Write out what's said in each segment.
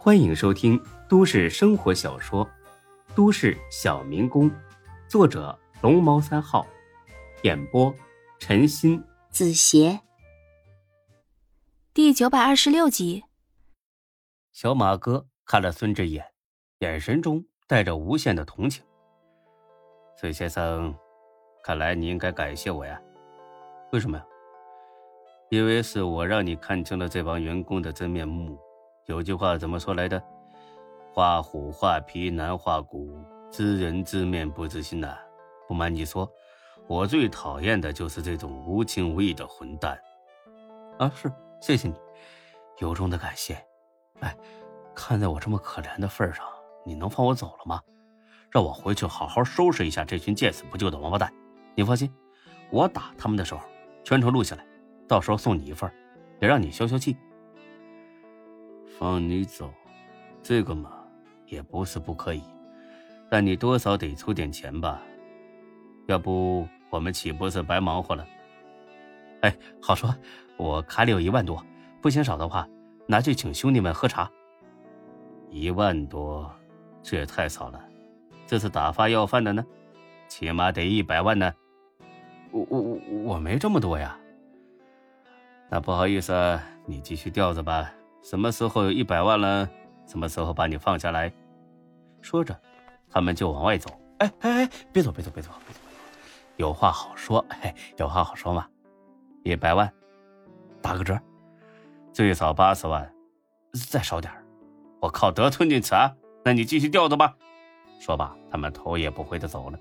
欢迎收听都市生活小说《都市小民工》，作者龙猫三号，演播陈鑫、子邪，第九百二十六集。小马哥看了孙志一眼，眼神中带着无限的同情。孙先生，看来你应该感谢我呀？为什么呀？因为是我让你看清了这帮员工的真面目。有句话怎么说来的？画虎画皮难画骨，知人知面不知心呐。不瞒你说，我最讨厌的就是这种无情无义的混蛋。啊，是，谢谢你，由衷的感谢。哎，看在我这么可怜的份上，你能放我走了吗？让我回去好好收拾一下这群见死不救的王八蛋。你放心，我打他们的时候全程录下来，到时候送你一份，也让你消消气。放你走，这个嘛，也不是不可以，但你多少得出点钱吧？要不我们岂不是白忙活了？哎，好说，我卡里有一万多，不嫌少的话，拿去请兄弟们喝茶。一万多，这也太少了，这是打发要饭的呢，起码得一百万呢。我我我我没这么多呀。那不好意思，你继续吊着吧。什么时候有一百万了，什么时候把你放下来。说着，他们就往外走。哎哎哎，别走别走别走别走，有话好说。哎，有话好说嘛。一百万，打个折，最少八十万，再少点我靠，得寸进尺啊！那你继续吊着吧。说罢，他们头也不回的走了。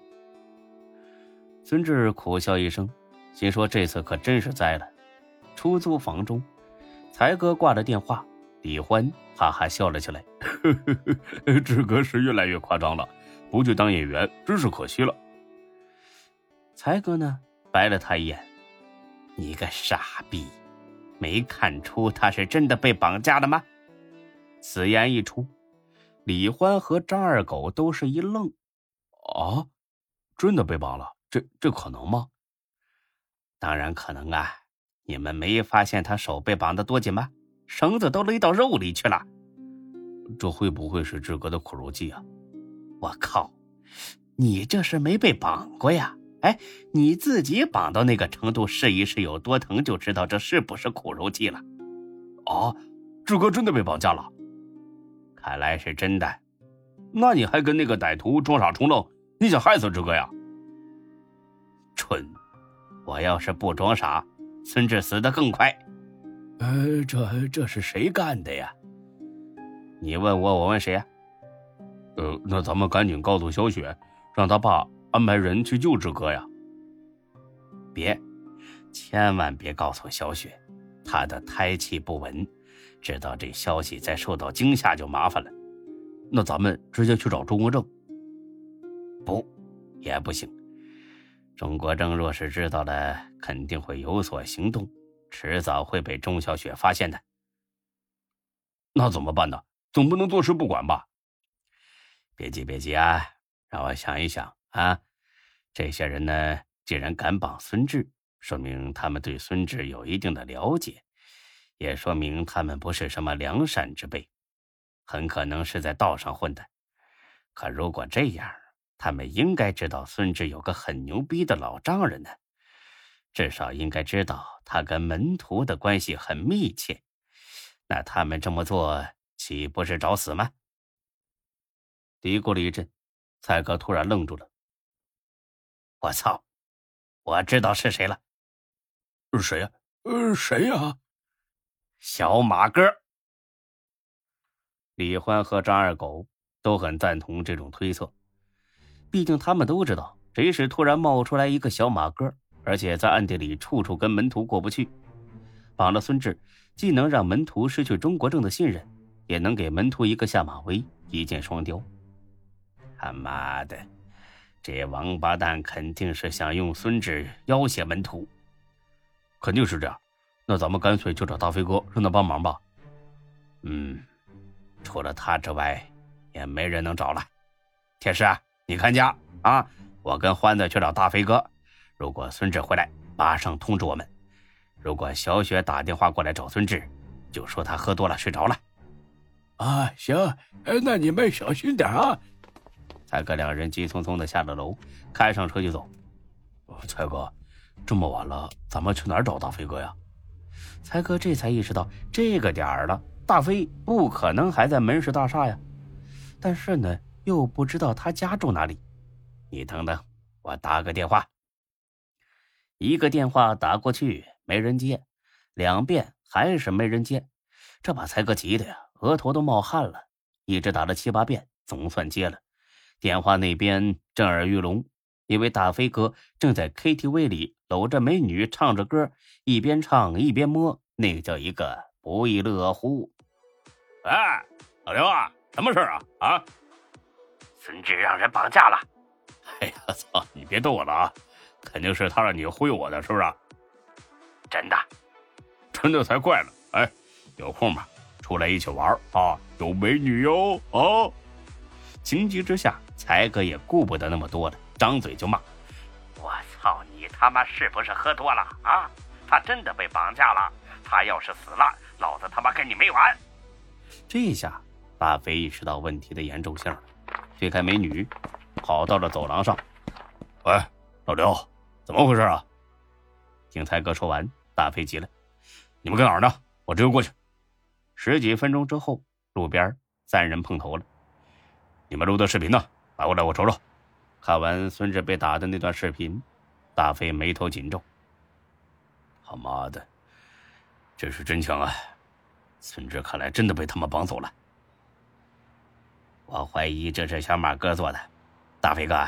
孙志苦笑一声，心说这次可真是栽了。出租房中。才哥挂了电话，李欢哈哈笑了起来：“ 志哥是越来越夸张了，不去当演员真是可惜了。”才哥呢，白了他一眼：“你个傻逼，没看出他是真的被绑架了吗？”此言一出，李欢和张二狗都是一愣：“啊，真的被绑了？这这可能吗？”“当然可能啊。”你们没发现他手被绑得多紧吗？绳子都勒到肉里去了。这会不会是志哥的苦肉计啊？我靠，你这是没被绑过呀？哎，你自己绑到那个程度，试一试有多疼，就知道这是不是苦肉计了。哦，志哥真的被绑架了？看来是真的。那你还跟那个歹徒装傻充愣？你想害死志哥呀？蠢！我要是不装傻。孙志死的更快，呃，这这是谁干的呀？你问我，我问谁呀？呃，那咱们赶紧告诉小雪，让他爸安排人去救志哥呀。别，千万别告诉小雪，她的胎气不稳，知道这消息再受到惊吓就麻烦了。那咱们直接去找钟国正？不，也不行。钟国正若是知道了，肯定会有所行动，迟早会被钟小雪发现的。那怎么办呢？总不能坐视不管吧？别急，别急啊，让我想一想啊。这些人呢，既然敢绑孙志，说明他们对孙志有一定的了解，也说明他们不是什么良善之辈，很可能是在道上混的。可如果这样，他们应该知道孙志有个很牛逼的老丈人呢，至少应该知道他跟门徒的关系很密切。那他们这么做岂不是找死吗？嘀咕了一阵，蔡哥突然愣住了。我操！我知道是谁了。谁呀？呃，谁呀？小马哥。李欢和张二狗都很赞同这种推测。毕竟他们都知道，谁是突然冒出来一个小马哥，而且在暗地里处处跟门徒过不去。绑了孙志，既能让门徒失去中国正的信任，也能给门徒一个下马威，一箭双雕。他妈的，这王八蛋肯定是想用孙志要挟门徒，肯定是这样。那咱们干脆就找大飞哥，让他帮忙吧。嗯，除了他之外，也没人能找了。铁石啊！你看家啊！我跟欢子去找大飞哥。如果孙志回来，马上通知我们。如果小雪打电话过来找孙志，就说他喝多了睡着了。啊，行，那你们小心点啊。才哥两人急匆匆的下了楼，开上车就走。才哥，这么晚了，咱们去哪儿找大飞哥呀？才哥这才意识到，这个点儿了，大飞不可能还在门市大厦呀。但是呢，又不知道他家住哪里。你等等，我打个电话。一个电话打过去，没人接；两遍还是没人接，这把才哥急的呀，额头都冒汗了。一直打了七八遍，总算接了。电话那边震耳欲聋，因为大飞哥正在 KTV 里搂着美女唱着歌，一边唱一边摸，那叫一个不亦乐乎。哎，老刘啊，什么事啊？啊，孙志让人绑架了。哎呀，操！你别逗我了啊，肯定是他让你忽悠我的，是不是？真的，真的才怪呢。哎，有空吧，出来一起玩啊，有美女哟啊！情急之下。才哥也顾不得那么多了，张嘴就骂：“我操你他妈是不是喝多了啊？他真的被绑架了！他要是死了，老子他妈跟你没完！”这下大飞意识到问题的严重性了，推开美女，跑到了走廊上：“喂，老刘，怎么回事啊？”听才哥说完，大飞急了：“你们搁哪儿呢？我这就过去。”十几分钟之后，路边三人碰头了：“你们录的视频呢？”拿过来，我瞅瞅。看完孙志被打的那段视频，大飞眉头紧皱。他妈的，这是真枪啊！孙志看来真的被他们绑走了。我怀疑这是小马哥做的。大飞哥，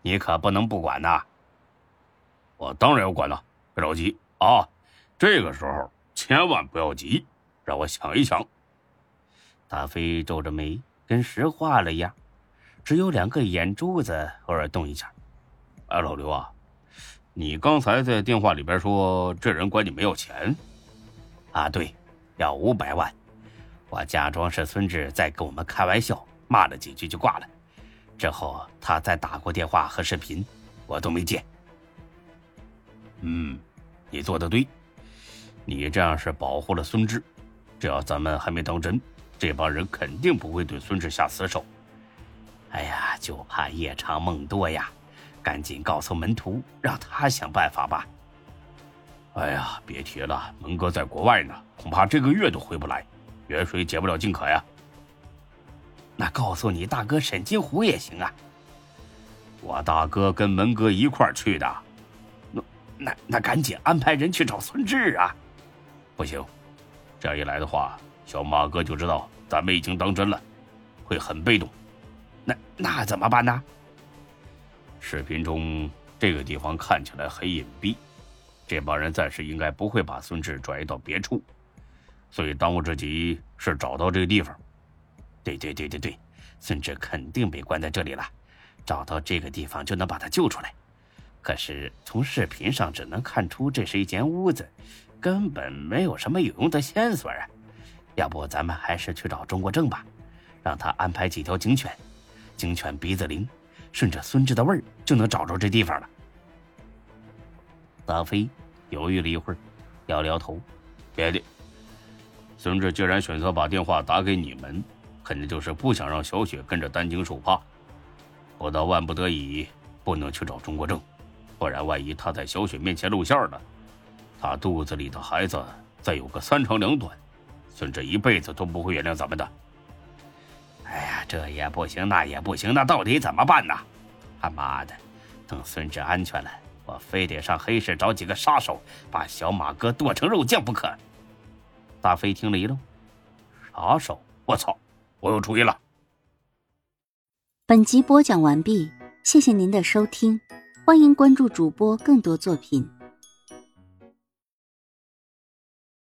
你可不能不管呐！我当然要管了，别着急啊。这个时候千万不要急，让我想一想。大飞皱着眉，跟石化了一样。只有两个眼珠子偶尔动一下。哎，老刘啊，你刚才在电话里边说这人管你没要钱，啊，对，要五百万。我假装是孙志在跟我们开玩笑，骂了几句就挂了。之后他再打过电话和视频，我都没接。嗯，你做的对，你这样是保护了孙志。只要咱们还没当真，这帮人肯定不会对孙志下死手。哎呀，就怕夜长梦多呀！赶紧告诉门徒，让他想办法吧。哎呀，别提了，门哥在国外呢，恐怕这个月都回不来，远水解不了近渴呀。那告诉你大哥沈金虎也行啊。我大哥跟门哥一块去的。那那那，赶紧安排人去找孙志啊！不行，这样一来的话，小马哥就知道咱们已经当真了，会很被动。那那怎么办呢？视频中这个地方看起来很隐蔽，这帮人暂时应该不会把孙志转移到别处，所以当务之急是找到这个地方。对对对对对，孙志肯定被关在这里了，找到这个地方就能把他救出来。可是从视频上只能看出这是一间屋子，根本没有什么有用的线索啊！要不咱们还是去找钟国正吧，让他安排几条警犬。警犬鼻子灵，顺着孙志的味儿就能找着这地方了。大飞犹豫了一会儿，摇摇头：“别的，孙志既然选择把电话打给你们，肯定就是不想让小雪跟着担惊受怕。不到万不得已，不能去找钟国正，不然万一他在小雪面前露馅了，他肚子里的孩子再有个三长两短，孙志一辈子都不会原谅咱们的。”哎呀这也不行，那也不行，那到底怎么办呢？他妈的，等孙志安全了，我非得上黑市找几个杀手，把小马哥剁成肉酱不可。大飞听了一愣：“杀手？我操！我有主意了。”本集播讲完毕，谢谢您的收听，欢迎关注主播更多作品。